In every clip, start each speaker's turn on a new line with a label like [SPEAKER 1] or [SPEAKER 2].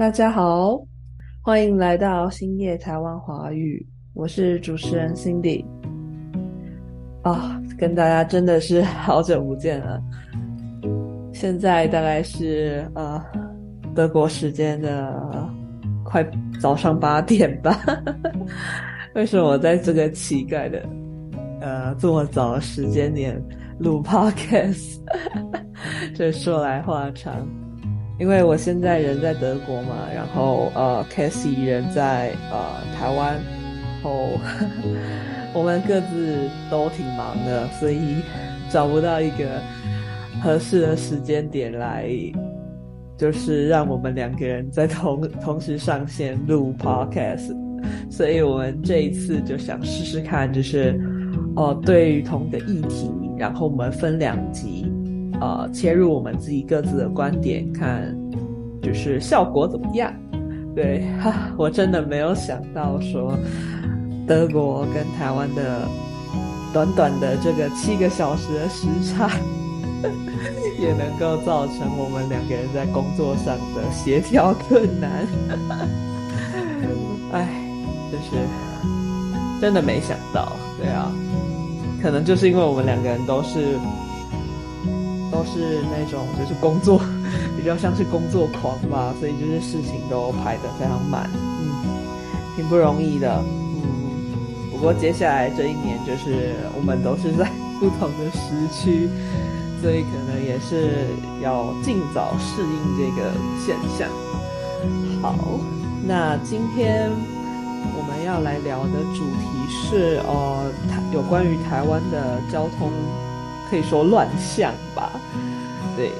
[SPEAKER 1] 大家好，欢迎来到星夜台湾华语，我是主持人 Cindy。啊，跟大家真的是好久不见了。现在大概是呃德国时间的快早上八点吧。为什么我在这个奇怪的呃这么早的时间点录 Podcast？这说来话长。因为我现在人在德国嘛，然后呃，Casey 人在呃台湾，然后 我们各自都挺忙的，所以找不到一个合适的时间点来，就是让我们两个人在同同时上线录 Podcast，所以我们这一次就想试试看，就是哦对于同一个议题，然后我们分两集。呃，切入我们自己各自的观点，看就是效果怎么样？对，哈，我真的没有想到说德国跟台湾的短短的这个七个小时的时差，也能够造成我们两个人在工作上的协调困难。哎，就是真的没想到，对啊，可能就是因为我们两个人都是。都是那种就是工作 比较像是工作狂吧，所以就是事情都排得非常满，嗯，挺不容易的，嗯。不过接下来这一年就是我们都是在不同的时区，所以可能也是要尽早适应这个现象。好，那今天我们要来聊的主题是呃有关于台湾的交通。可以说乱象吧，对，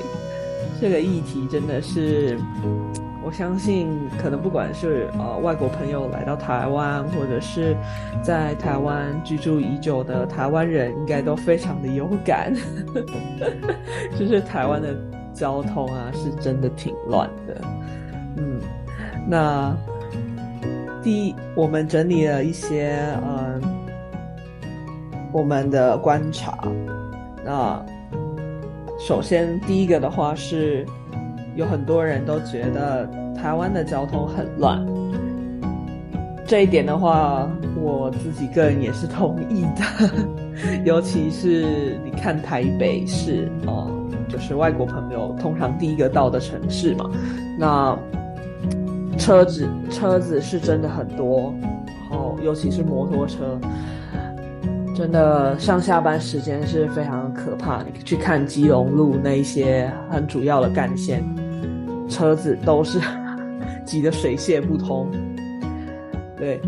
[SPEAKER 1] 这个议题真的是，我相信可能不管是呃外国朋友来到台湾，或者是在台湾居住已久的台湾人，应该都非常的有感，就是台湾的交通啊，是真的挺乱的。嗯，那第一，我们整理了一些呃我们的观察。那首先第一个的话是，有很多人都觉得台湾的交通很乱，这一点的话，我自己个人也是同意的。尤其是你看台北市哦，就是外国朋友通常第一个到的城市嘛，那车子车子是真的很多，然后尤其是摩托车。真的上下班时间是非常可怕。你去看基隆路那一些很主要的干线，车子都是 挤得水泄不通。对，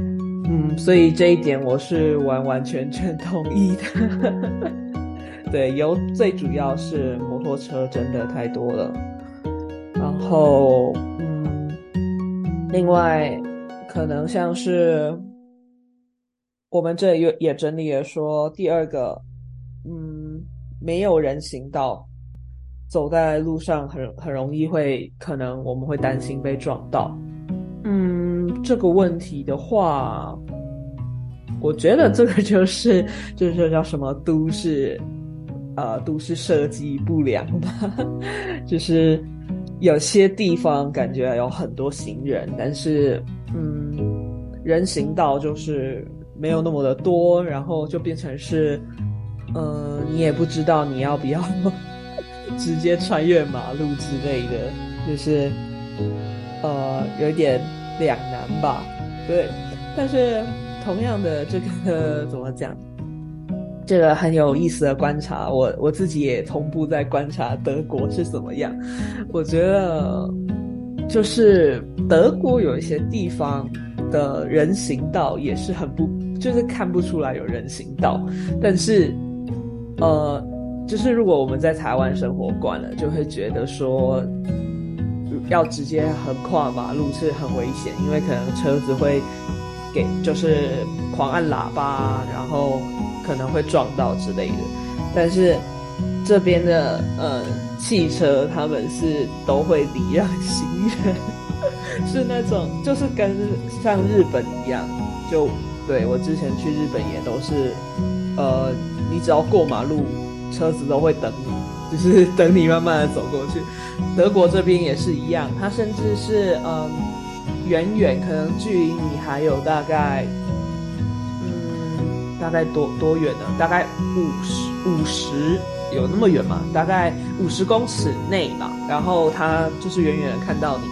[SPEAKER 1] 嗯，所以这一点我是完完全全同意的。对，有最主要是摩托车真的太多了。然后，嗯，另外可能像是。我们这也也整理了说，第二个，没有人行道，走在路上很很容易会，可能我们会担心被撞到。嗯，这个问题的话，我觉得这个就是 就是叫什么都市，呃，都市设计不良吧，就是有些地方感觉有很多行人，但是嗯，人行道就是。没有那么的多，然后就变成是，呃，你也不知道你要不要 直接穿越马路之类的，就是，呃，有点两难吧。对，但是同样的这个怎么讲？这个很有意思的观察，我我自己也同步在观察德国是怎么样。我觉得，就是德国有一些地方的人行道也是很不。就是看不出来有人行道，但是，呃，就是如果我们在台湾生活惯了，就会觉得说，要直接横跨马路是很危险，因为可能车子会给就是狂按喇叭，然后可能会撞到之类的。但是这边的呃汽车，他们是都会礼让行人，是那种就是跟像日本一样就。对我之前去日本也都是，呃，你只要过马路，车子都会等你，就是等你慢慢的走过去。德国这边也是一样，它甚至是嗯，远远可能距离你还有大概，嗯，大概多多远呢？大概五十五十有那么远吗？大概五十公尺内吧。然后它就是远远的看到你，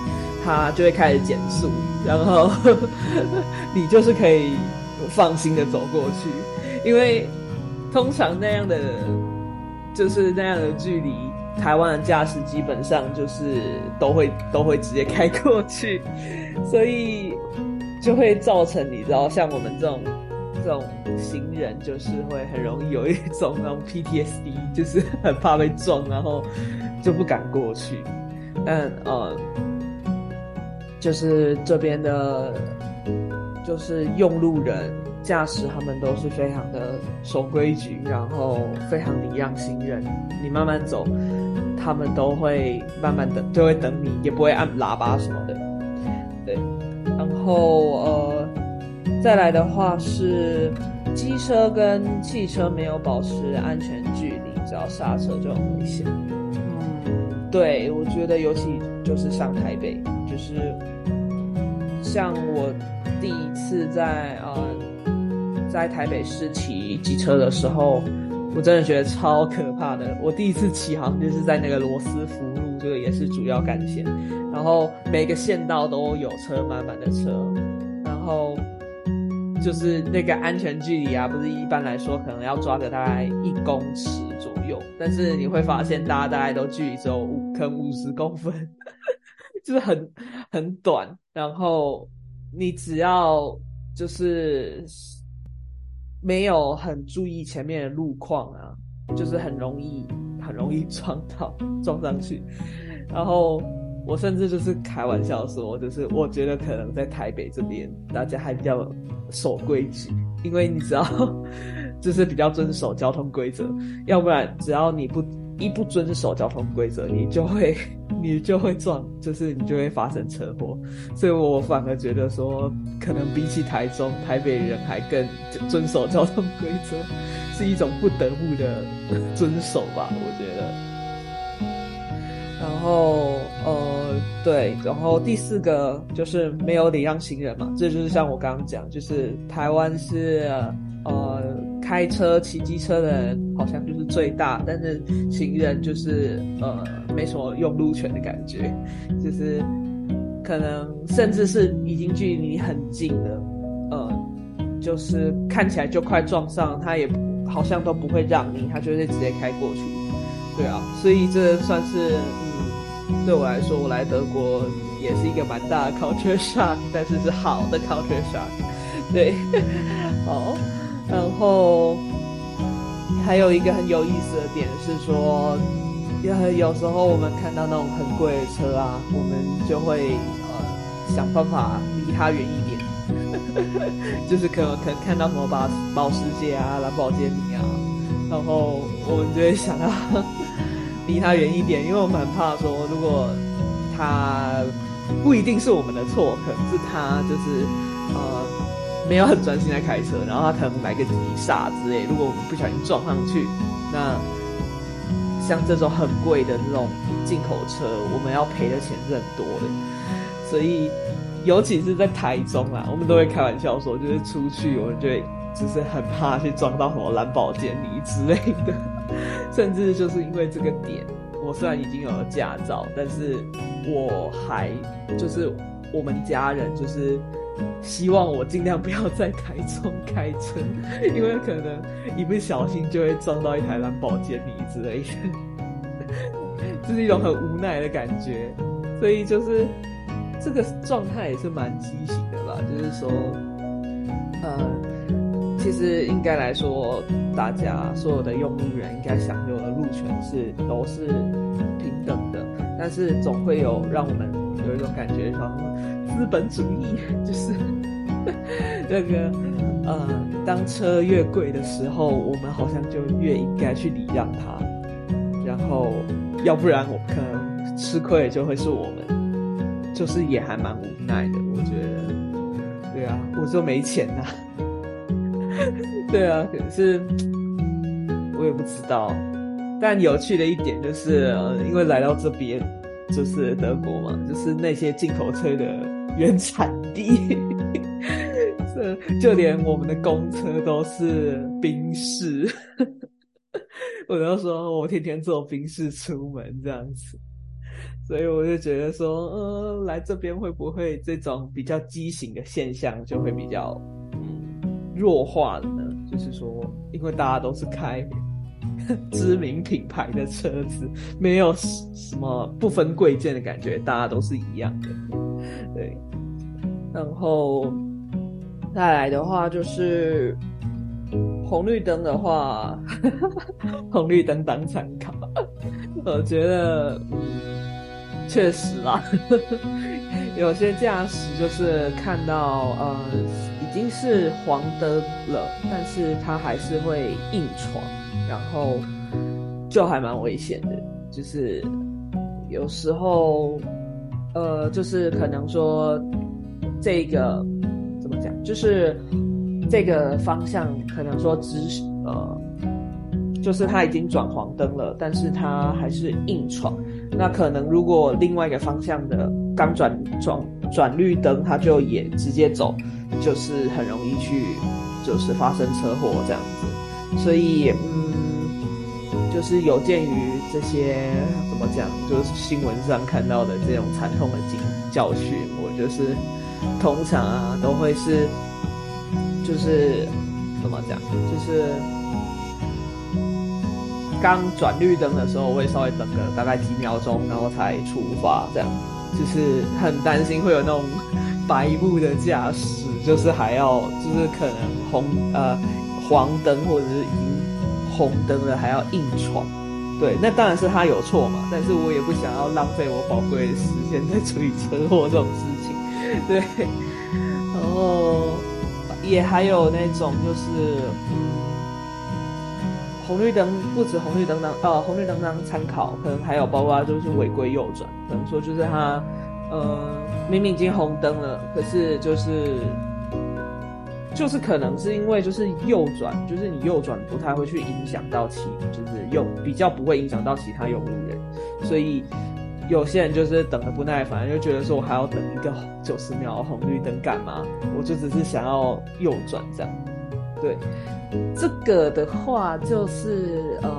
[SPEAKER 1] 它就会开始减速，然后 你就是可以放心的走过去，因为通常那样的就是那样的距离。台湾的驾驶基本上就是都会 都会直接开过去，所以就会造成你知道，像我们这种这种行人，就是会很容易有一种 那种 PTSD，就是很怕被撞，然后就不敢过去。但呃，就是这边的，就是用路人驾驶，他们都是非常的守规矩，然后非常礼让行人，你慢慢走。他们都会慢慢等，就会等你，也不会按喇叭什么的，对。然后呃，再来的话是机车跟汽车没有保持安全距离，只要刹车就很危险。嗯，对，我觉得尤其就是上台北，就是像我第一次在呃在台北市骑机车的时候。我真的觉得超可怕的。我第一次骑好像就是在那个罗斯福路，这个也是主要干线，然后每个县道都有车，满满的车，然后就是那个安全距离啊，不是一般来说可能要抓个大概一公尺左右，但是你会发现大家大概都距离只有五可五十公分，就是很很短，然后你只要就是。没有很注意前面的路况啊，就是很容易很容易撞到撞上去。然后我甚至就是开玩笑说，就是我觉得可能在台北这边大家还比较守规矩，因为你只要 就是比较遵守交通规则，要不然只要你不。一不遵守交通规则，你就会你就会撞，就是你就会发生车祸。所以我反而觉得说，可能比起台中、台北人还更遵守交通规则，是一种不得不的遵守吧，我觉得。然后呃，对，然后第四个就是没有礼让行人嘛，这就是像我刚刚讲，就是台湾是呃。开车、骑机车的人好像就是最大，但是行人就是呃没什么用路权的感觉，就是可能甚至是已经距离你很近了，呃，就是看起来就快撞上，他也好像都不会让你，他就会直接开过去。对啊，所以这算是嗯，对我来说，我来德国也是一个蛮大的 culture shock，但是是好的 culture shock。对，好。然后还有一个很有意思的点是说，有有时候我们看到那种很贵的车啊，我们就会呃想办法离它远一点，就是可能可能看到什么保保时捷啊、兰博基尼啊，然后我们就会想要离它远一点，因为我们很怕说，如果它不一定是我们的错，可能是它就是呃。没有很专心在开车，然后他可能来个急刹之类。如果我们不小心撞上去，那像这种很贵的这种进口车，我们要赔的钱是很多的。所以，尤其是在台中啊，我们都会开玩笑说，就是出去，我们就会就是很怕去撞到什么蓝宝坚尼之类的。甚至就是因为这个点，我虽然已经有了驾照，但是我还就是我们家人就是。希望我尽量不要在台中开车，因为可能一不小心就会撞到一台蓝宝坚尼之类的，这是一种很无奈的感觉。所以就是这个状态也是蛮畸形的吧？就是说，呃，其实应该来说，大家所有的用路人应该享有的路权是都是平等的，但是总会有让我们有一种感觉说。资本主义 就是 那个呃，当车越贵的时候，我们好像就越应该去礼让它，然后要不然我可能吃亏就会是我们，就是也还蛮无奈的，我觉得，对啊，我就没钱呐，对啊，可是我也不知道，但有趣的一点就是，呃因为来到这边就是德国嘛，就是那些进口车的原产地，这就连我们的公车都是宾士。我就说我天天坐宾士出门这样子。所以我就觉得说，呃，来这边会不会这种比较畸形的现象就会比较弱化了呢？就是说，因为大家都是开 知名品牌的车子，没有什么不分贵贱的感觉，大家都是一样的。对，然后再来的话就是红绿灯的话，红绿灯当参考，我觉得。确实啦，有些驾驶就是看到呃已经是黄灯了，但是他还是会硬闯，然后就还蛮危险的。就是有时候呃，就是可能说这个怎么讲，就是这个方向可能说直呃。就是他已经转黄灯了，但是他还是硬闯。那可能如果另外一个方向的刚转转转绿灯，他就也直接走，就是很容易去就是发生车祸这样子。所以嗯，就是有鉴于这些怎么讲，就是新闻上看到的这种惨痛的经教训，我就是通常啊都会是就是怎么讲，就是。刚转绿灯的时候，会稍微等个大概几秒钟，然后才出发。这样就是很担心会有那种白目的驾驶，就是还要就是可能红呃黄灯或者是已经红灯了还要硬闯。对，那当然是他有错嘛，但是我也不想要浪费我宝贵的时间在处理车祸这种事情。对，然后也还有那种就是。嗯红绿灯不止红绿灯当呃红绿灯当参考，可能还有包括就是违规右转，可能说就是他呃明明已经红灯了，可是就是就是可能是因为就是右转，就是你右转不太会去影响到其就是右比较不会影响到其他用路人，所以有些人就是等的不耐烦，就觉得说我还要等一个九十秒红绿灯干嘛？我就只是想要右转这样，对。这个的话就是呃，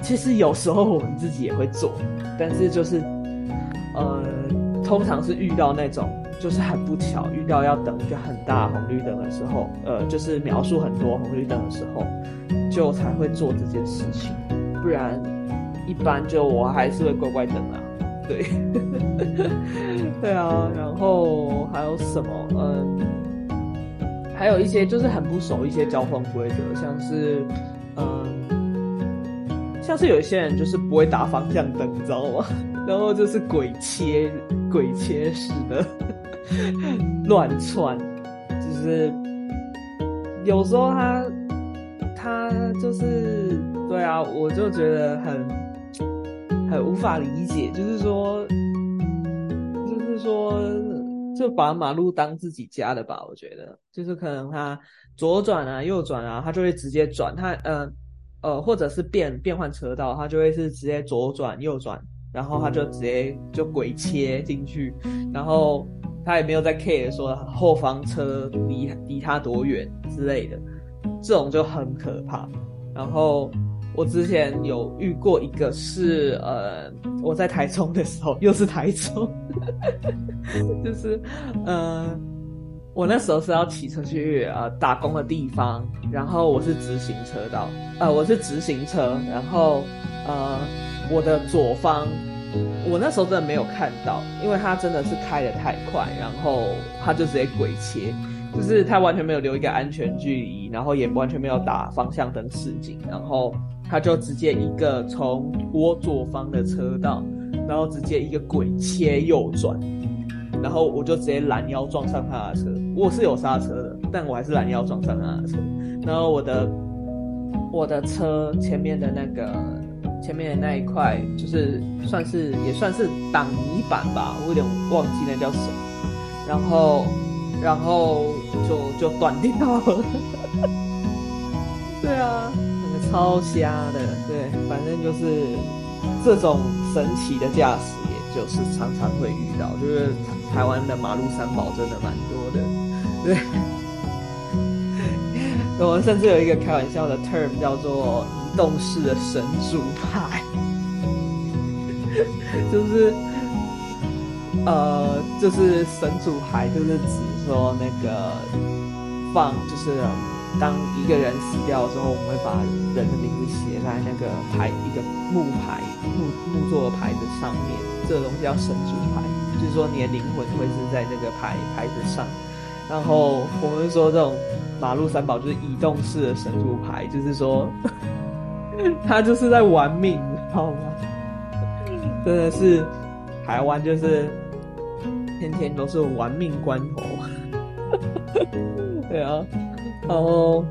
[SPEAKER 1] 其实有时候我们自己也会做，但是就是呃，通常是遇到那种就是很不巧遇到要等一个很大红绿灯的时候，呃，就是描述很多红绿灯的时候，就才会做这件事情，不然一般就我还是会乖乖等啊，对，对啊，然后还有什么嗯。还有一些就是很不熟一些交通规则，像是，嗯，像是有一些人就是不会打方向灯，你知道吗？然后就是鬼切鬼切似的乱窜，就是有时候他他就是对啊，我就觉得很很无法理解，就是说就是说。就把马路当自己家的吧，我觉得，就是可能他左转啊、右转啊，他就会直接转，他呃呃，或者是变变换车道，他就会是直接左转、右转，然后他就直接就鬼切进去，然后他也没有在 care 说后方车离离他多远之类的，这种就很可怕，然后。我之前有遇过一个是，呃，我在台中的时候，又是台中，就是，呃，我那时候是要骑车去呃打工的地方，然后我是直行车道，呃，我是直行车，然后呃，我的左方，我那时候真的没有看到，因为他真的是开的太快，然后他就直接鬼切。就是他完全没有留一个安全距离，然后也完全没有打方向灯示警，然后他就直接一个从我左方的车道，然后直接一个鬼切右转，然后我就直接拦腰撞上他的车。我是有刹车的，但我还是拦腰撞上他的车。然后我的我的车前面的那个前面的那一块，就是算是也算是挡泥板吧，我有点忘记那叫什么。然后。然后就就断掉了，对啊，那个超瞎的，对，反正就是这种神奇的驾驶，也就是常常会遇到，就是台湾的马路三宝真的蛮多的，对。我们甚至有一个开玩笑的 term 叫做动式的神主牌，就是呃，就是神主牌，就是指说那个放，就是当一个人死掉的时候，我们会把人的名字写在那个牌一个木牌木木做的牌子上面，这个东西叫神主牌，就是说你的灵魂会是在那个牌牌子上。然后我们说这种马路三宝就是移动式的神主牌，就是说 他就是在玩命，你知道吗？真的是台湾就是天天都是玩命关头，对啊。然后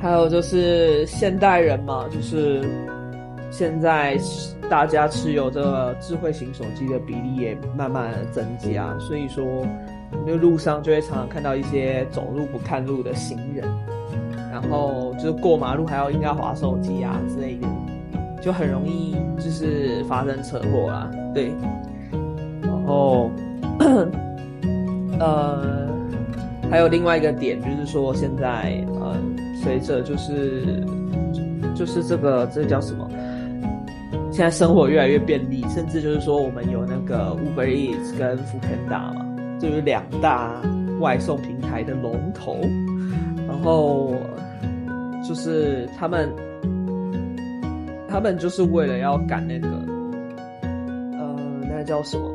[SPEAKER 1] 还有就是现代人嘛，就是现在大家持有这个智慧型手机的比例也慢慢的增加，所以说。就路上就会常常看到一些走路不看路的行人，然后就是过马路还要应该滑手机啊之类的，就很容易就是发生车祸啦。对，然后呃，还有另外一个点就是说，现在呃，随着就是就是这个这叫什么？现在生活越来越便利，甚至就是说我们有那个 Uber Eats 跟 Foodpanda 嘛。就是两大外送平台的龙头，然后就是他们，他们就是为了要赶那个，呃，那叫什么？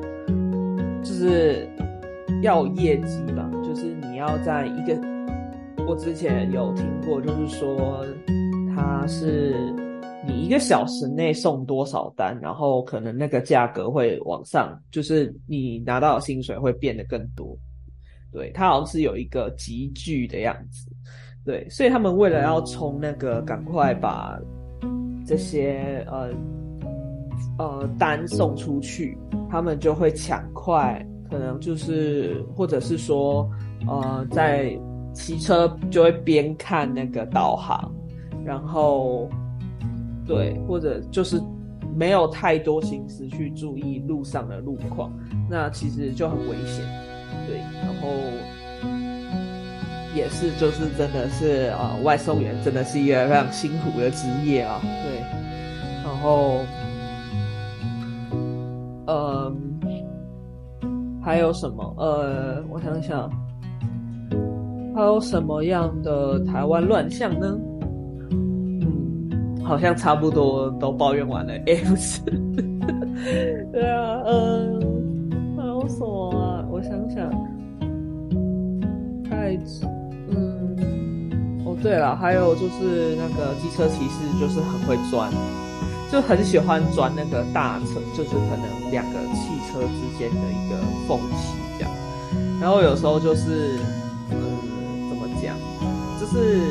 [SPEAKER 1] 就是要业绩吧。就是你要在一个，我之前有听过，就是说他是。你一个小时内送多少单，然后可能那个价格会往上，就是你拿到的薪水会变得更多。对，它好像是有一个集聚的样子。对，所以他们为了要冲那个，赶快把这些呃呃单送出去，他们就会抢快，可能就是或者是说呃在骑车就会边看那个导航，然后。对，或者就是没有太多心思去注意路上的路况，那其实就很危险。对，然后也是就是真的是啊，外送员真的是一个非常辛苦的职业啊。对，然后嗯，还有什么？呃，我想想，还有什么样的台湾乱象呢？嗯 好像差不多都抱怨完了，哎，不是，对啊，嗯，还有什么啊？我想想，太子，对了，还有就是那个机车骑士，就是很会钻，就很喜欢钻那个大车，就是可能两个汽车之间的一个缝隙这样。然后有时候就是，嗯，怎么讲？就是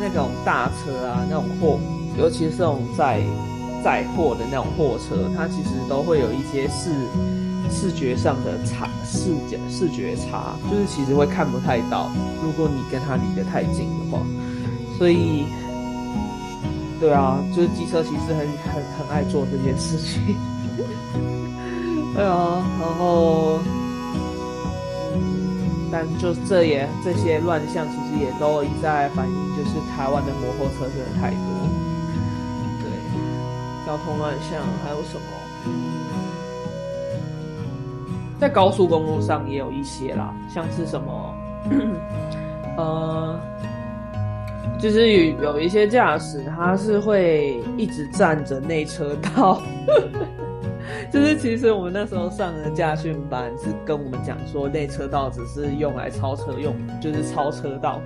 [SPEAKER 1] 那种大车啊，那种货。尤其是那种载载货的那种货车，它其实都会有一些视视觉上的差视觉视觉差，就是其实会看不太到。如果你跟它离得太近的话，所以对啊，就是机车其实很很很爱做这件事情。对啊，然后但就这也这些乱象，其实也都一再反映，就是台湾的摩托车真的太多。对交通乱象还有什么？在高速公路上也有一些啦，像是什么，呃，就是有有一些驾驶他是会一直占着内车道，就是其实我们那时候上的驾训班是跟我们讲说内车道只是用来超车用，就是超车道，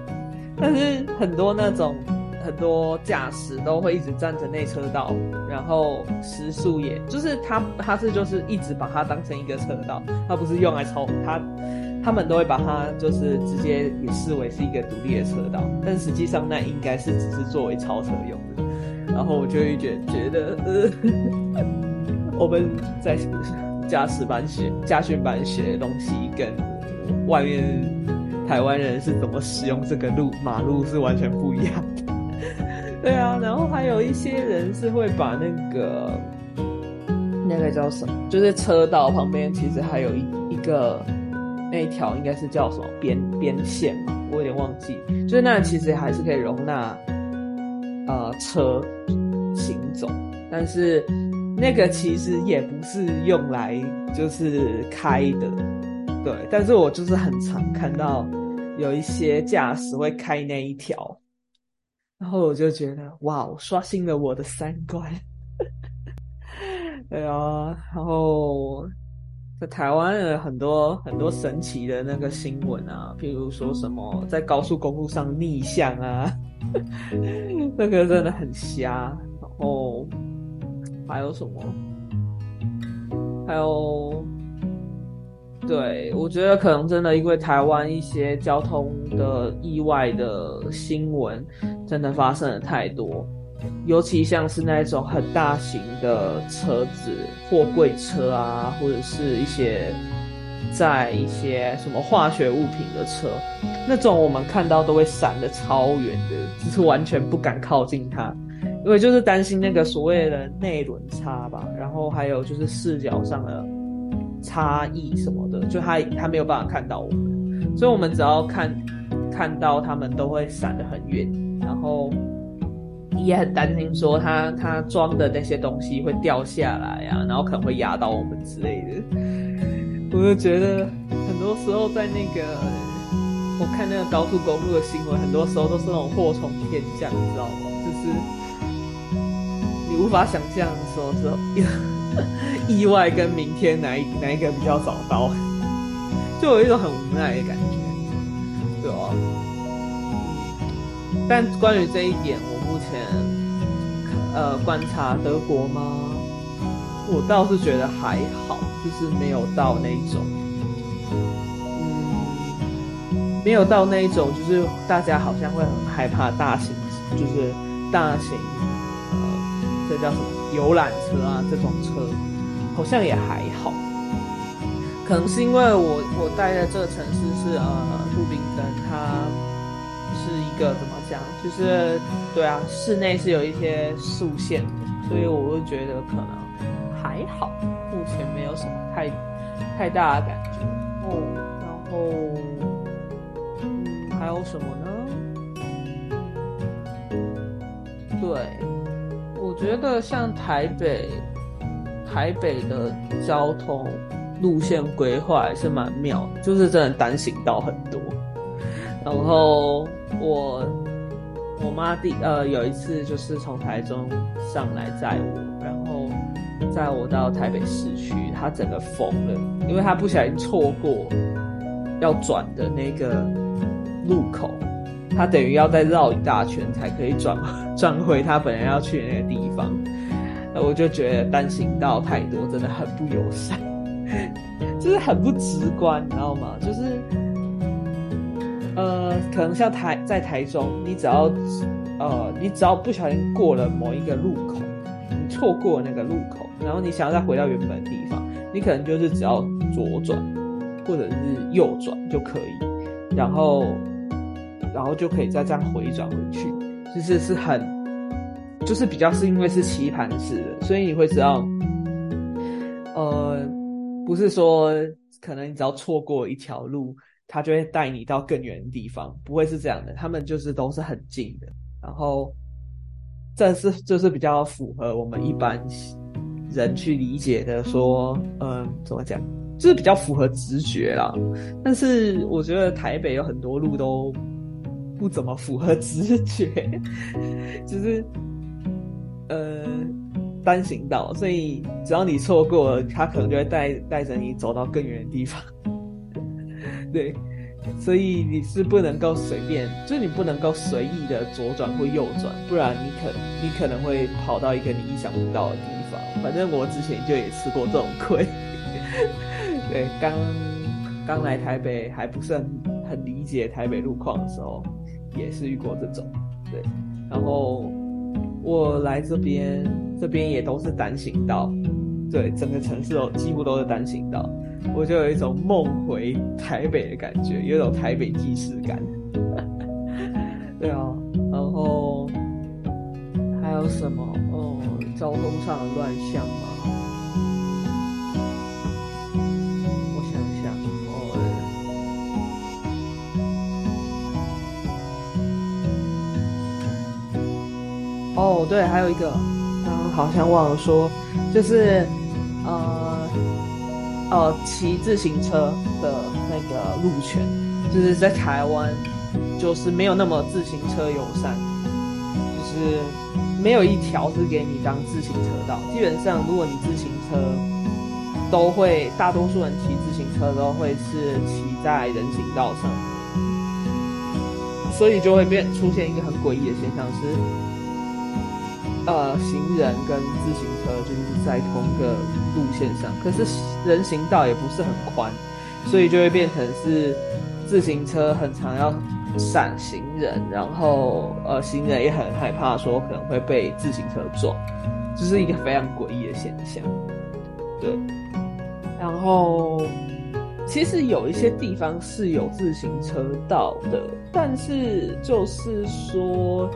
[SPEAKER 1] 但是很多那种。很多驾驶都会一直占着内车道，然后时速也就是他他是就是一直把它当成一个车道，他不是用来超他，他们都会把它就是直接也视为是一个独立的车道，但实际上那应该是只是作为超车用的。然后我就会觉觉得，呃，我们在驾驶班学驾训班学的东西，跟外面台湾人是怎么使用这个路马路是完全不一样的。对啊，然后还有一些人是会把那个那个叫什么，就是车道旁边其实还有一一个那一条应该是叫什么边边线嘛，我有点忘记，就是那其实还是可以容纳呃车行走，但是那个其实也不是用来就是开的，对，但是我就是很常看到有一些驾驶会开那一条。然后我就觉得，哇，刷新了我的三观。对啊，然后在台湾有很多很多神奇的那个新闻啊，譬如说什么在高速公路上逆向啊，那个真的很瞎。然后还有什么？还有。对，我觉得可能真的因为台湾一些交通的意外的新闻，真的发生了太多，尤其像是那种很大型的车子，货柜车啊，或者是一些在一些什么化学物品的车，那种我们看到都会闪的超远的，就是完全不敢靠近它，因为就是担心那个所谓的内轮差吧，然后还有就是视角上的。差异什么的，就他他没有办法看到我们，所以我们只要看看到他们都会闪得很远，然后也很担心说他他装的那些东西会掉下来啊，然后可能会压到我们之类的。我就觉得很多时候在那个我看那个高速公路的新闻，很多时候都是那种祸从天降，你知道吗？就是你无法想象什么时候。意外跟明天哪一哪一个比较早到，就有一种很无奈的感觉，对啊。但关于这一点，我前呃观察德国吗？我倒是觉得还好，就是没有到那种，嗯，没有到那一种，就是大家好像会很害怕大型，就是大型呃，这叫什么？游览车啊，这种车好像也还好，可能是因为我我待的这个城市是呃路宾根，个怎么讲，就是对啊，室内是有一些竖线的，所以我会觉得可能还好，目前没有什么太太大的感觉哦。然后，还有什么呢？对。我觉得像台北，台北的交通路线规划还是蛮妙，就是真的单行道很多。然后我我妈第呃有一次就是从台中上来载我，然后载我到台北市区，她整个疯了，因为她不小心错过要转的那个路口。他等于要再绕一大圈才可以转转回他本来要去的那个地方，那我就觉得单行道太多，真的很不友善，就是很不直观，你知道吗？就是，呃，可能像台在台中，你只要呃，你只要不小心过了某一个路口，你错过那个路口，然后你想要再回到原本的地方，你可能就是只要左转或者是右转就可以，然后。然后就可以再这样回转回去，就是是很，就是比较是因为是棋盘式的，所以你会知道，呃，不是说可能你只要错过一条路，他就会带你到更远的地方，不会是这样的。他们就是都是很近的，然后这是就是比较符合我们一般人去理解的，说，嗯，怎么讲，就是比较符合直觉啦。但是我觉得台北有很多路都。不怎么符合直觉，就是呃单行道，所以只要你错过了，他可能就会带带着你走到更远的地方。对，所以你是不能够随便，就是你不能够随意的左转或右转，不然你可你可能会跑到一个你意想不到的地方。反正我之前就也吃过这种亏。对，刚刚来台北还不是很很理解台北路况的时候。也是遇过这种，对，然后我来这边，这边也都是单行道，对，整个城市都几乎都是单行道，我就有一种梦回台北的感觉，有一种台北既视感，对啊，然后还有什么？哦，交通上的乱象吗？我想想，哦，哦，对，还有一个，刚刚好像忘了说，就是呃呃，骑自行车的那个路权，就是在台湾，就是没有那么自行车友善，就是。没有一条是给你当自行车道。基本上，如果你自行车都会，大多数人骑自行车都会是骑在人行道上，所以就会变出现一个很诡异的现象是，呃，行人跟自行车就是在同个路线上，可是人行道也不是很宽，所以就会变成是自行车很常要。闪行人，然后呃，行人也很害怕，说可能会被自行车撞，这是一个非常诡异的现象。对，然后其实有一些地方是有自行车道的，但是就是说，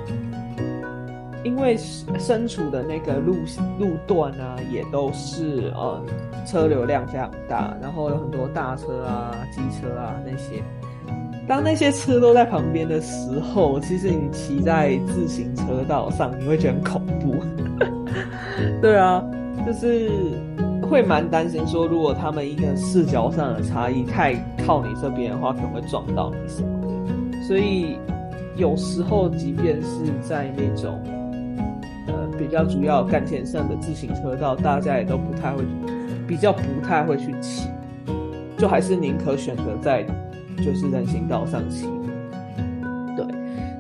[SPEAKER 1] 因为身处的那个路路段啊，也都是呃车流量非常大，然后有很多大车啊、机车啊那些。当那些车都在旁边的时候，其实你骑在自行车道上，你会觉得很恐怖。对啊，就是会蛮担心说，如果他们一个视角上的差异太靠你这边的话，可能会撞到你什么的。所以有时候，即便是在那种比较主要干线上的自行车道，大家也都不太会，比较不太会去骑，就还是宁可选择在。就是人行道上骑，对。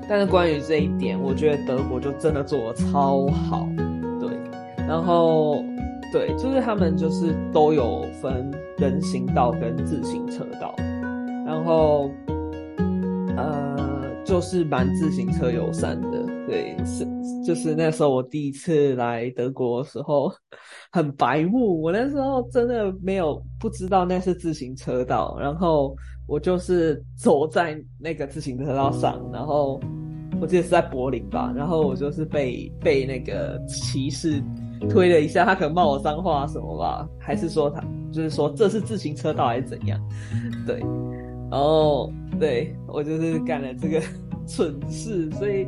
[SPEAKER 1] 但是关于这一点，我觉得德国就真的做的超好，对。然后，对，就是他们就是都有分人行道跟自行车道，然后，呃，就是蛮自行车友善的，对。是，就是那时候我第一次来德国的时候，很白目，我那时候真的没有不知道那是自行车道，然后。我就是走在那个自行车道上，然后我记得是在柏林吧，然后我就是被被那个骑士推了一下，他可能骂我脏话什么吧，还是说他就是说这是自行车道还是怎样？对，然后对我就是干了这个 蠢事，所以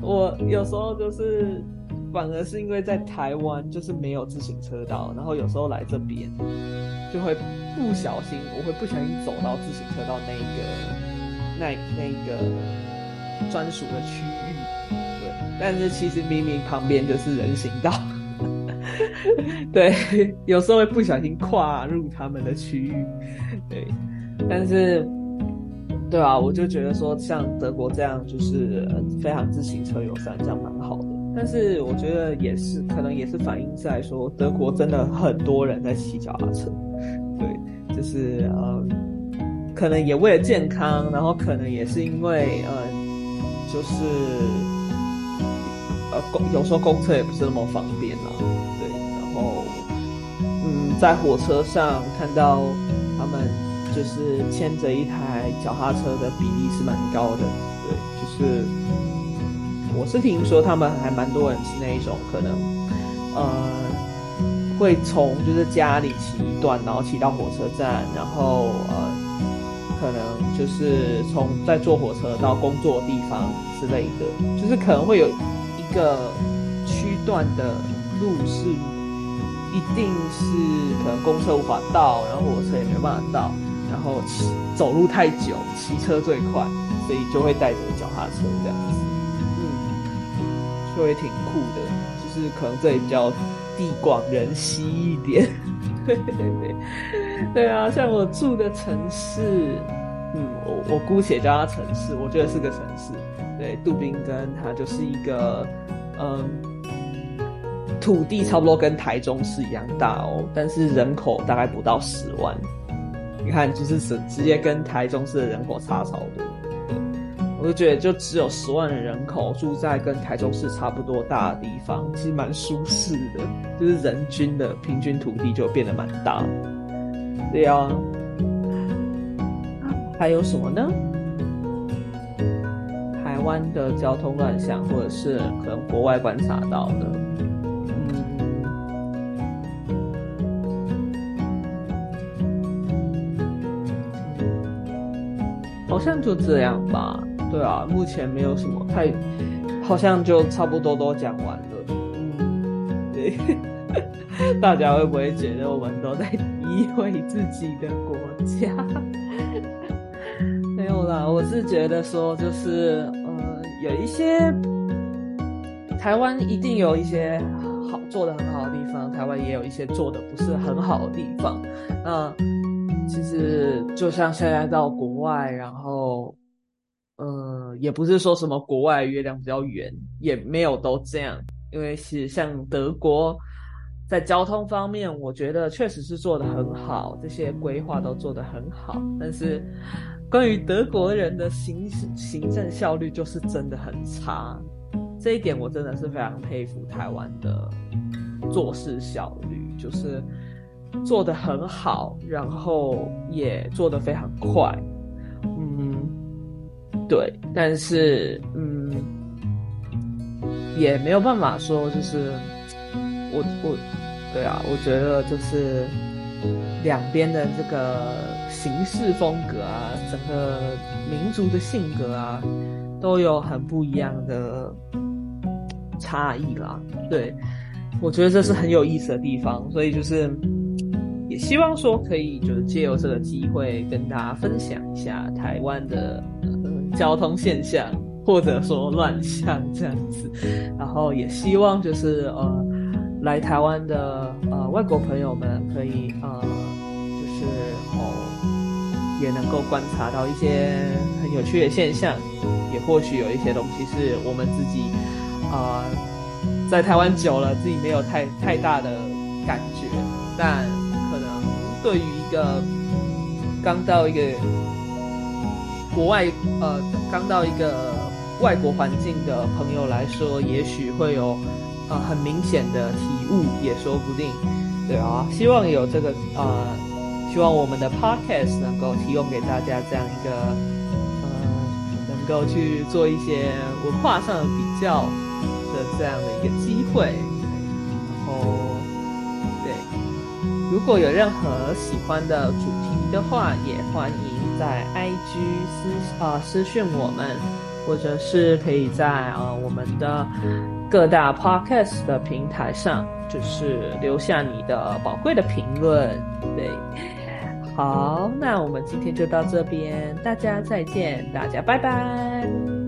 [SPEAKER 1] 我有时候就是反而是因为在台湾就是没有自行车道，然后有时候来这边就会。不小心，我会不小心走到自行车道那个那那个专属的区域，对。但是其实明明旁边就是人行道，对。有时候会不小心跨入他们的区域，对。但是，对啊，我就觉得说像德国这样就是非常自行车友善，这样蛮好的。但是我觉得也是可能也是反映在说德国真的很多人在骑脚踏车。对，就是呃，可能也为了健康，然后可能也是因为呃，就是呃公有时候公车也不是那么方便啊，对，然后嗯，在火车上看到就是牵着一台脚踏车的比例是蛮高的，对，就是我是听说他们还蛮多人是那一种可能呃。会从就是家里骑一段，然后骑到火车站，然后呃，可能就是从再坐火车到工作地方之类的，就是可能会有一个区段的路是一定是可能公车无法到，然后火车也没办法到，然后骑走路太久，骑车最快，所以就会带着脚踏车这样子，嗯，就会挺酷的，就是可能这里比较。地广人稀一点，对对对，对啊，像我住的城市，嗯，我我姑且叫它城市，我觉得是个城市。对，杜宾根它就是一个，嗯，土地差不多跟台中市一样大哦，但是人口大概不到十万。你看，就是直直接跟台中市的人口差超多。我就觉得，就只有十万的人口住在跟台中市差不多大的地方，其实蛮舒适的。就是人均的平均土地就变得蛮大。对啊，还有什么呢？台湾的交通乱象，或者是可能国外观察到的，好像就这样吧。对啊，目前没有什么太，好像就差不多都讲完了。嗯，对，大家会不会觉得我们都在诋毁自己的国家？没有啦，我是觉得说，就是呃，有一些台湾一定有一些好做的很好的地方，台湾也有一些做的不是很好的地方。那其实就像现在到国外，然后。嗯，也不是说什么国外月亮比较圆，也没有都这样。因为其实像德国，在交通方面，我觉得确实是做的很好，这些规划都做得很好。但是，关于德国人的行行政效率，就是真的很差。这一点我真的是非常佩服台湾的做事效率，就是做的很好，然后也做得非常快。嗯。对，但是嗯，也没有办法说，就是我我，对啊，我觉得就是两边的这个行事风格啊，整个民族的性格啊，都有很不一样的差异啦。对，我觉得这是很有意思的地方，所以就是也希望说可以就是借由这个机会跟大家分享一下台湾的。交通现象，或者说乱象这样子，然后也希望就是呃，来台湾的呃外国朋友们可以呃，就是哦，也能够观察到一些很有趣的现象，也或许有一些东西是我们自己啊，在台湾久了自己没有太太大的感觉，但对于一个刚到一个。国外呃，刚到一个外国环境的朋友来说，也许会有呃很明显的体悟，也说不定。对啊，希望有这个呃，希望我们的 podcast 能够提供给大家这样一个呃，能够去做一些文化上的比较的这样的一个机会。如果有任何喜欢的主题的话，也欢迎。在 IG 私啊私讯我们，或者是可以在啊我们的各大 Podcast 的平台上，就是留下你的宝贵的评论。对，好，那我们今天就到这边，大家再见，大家拜拜。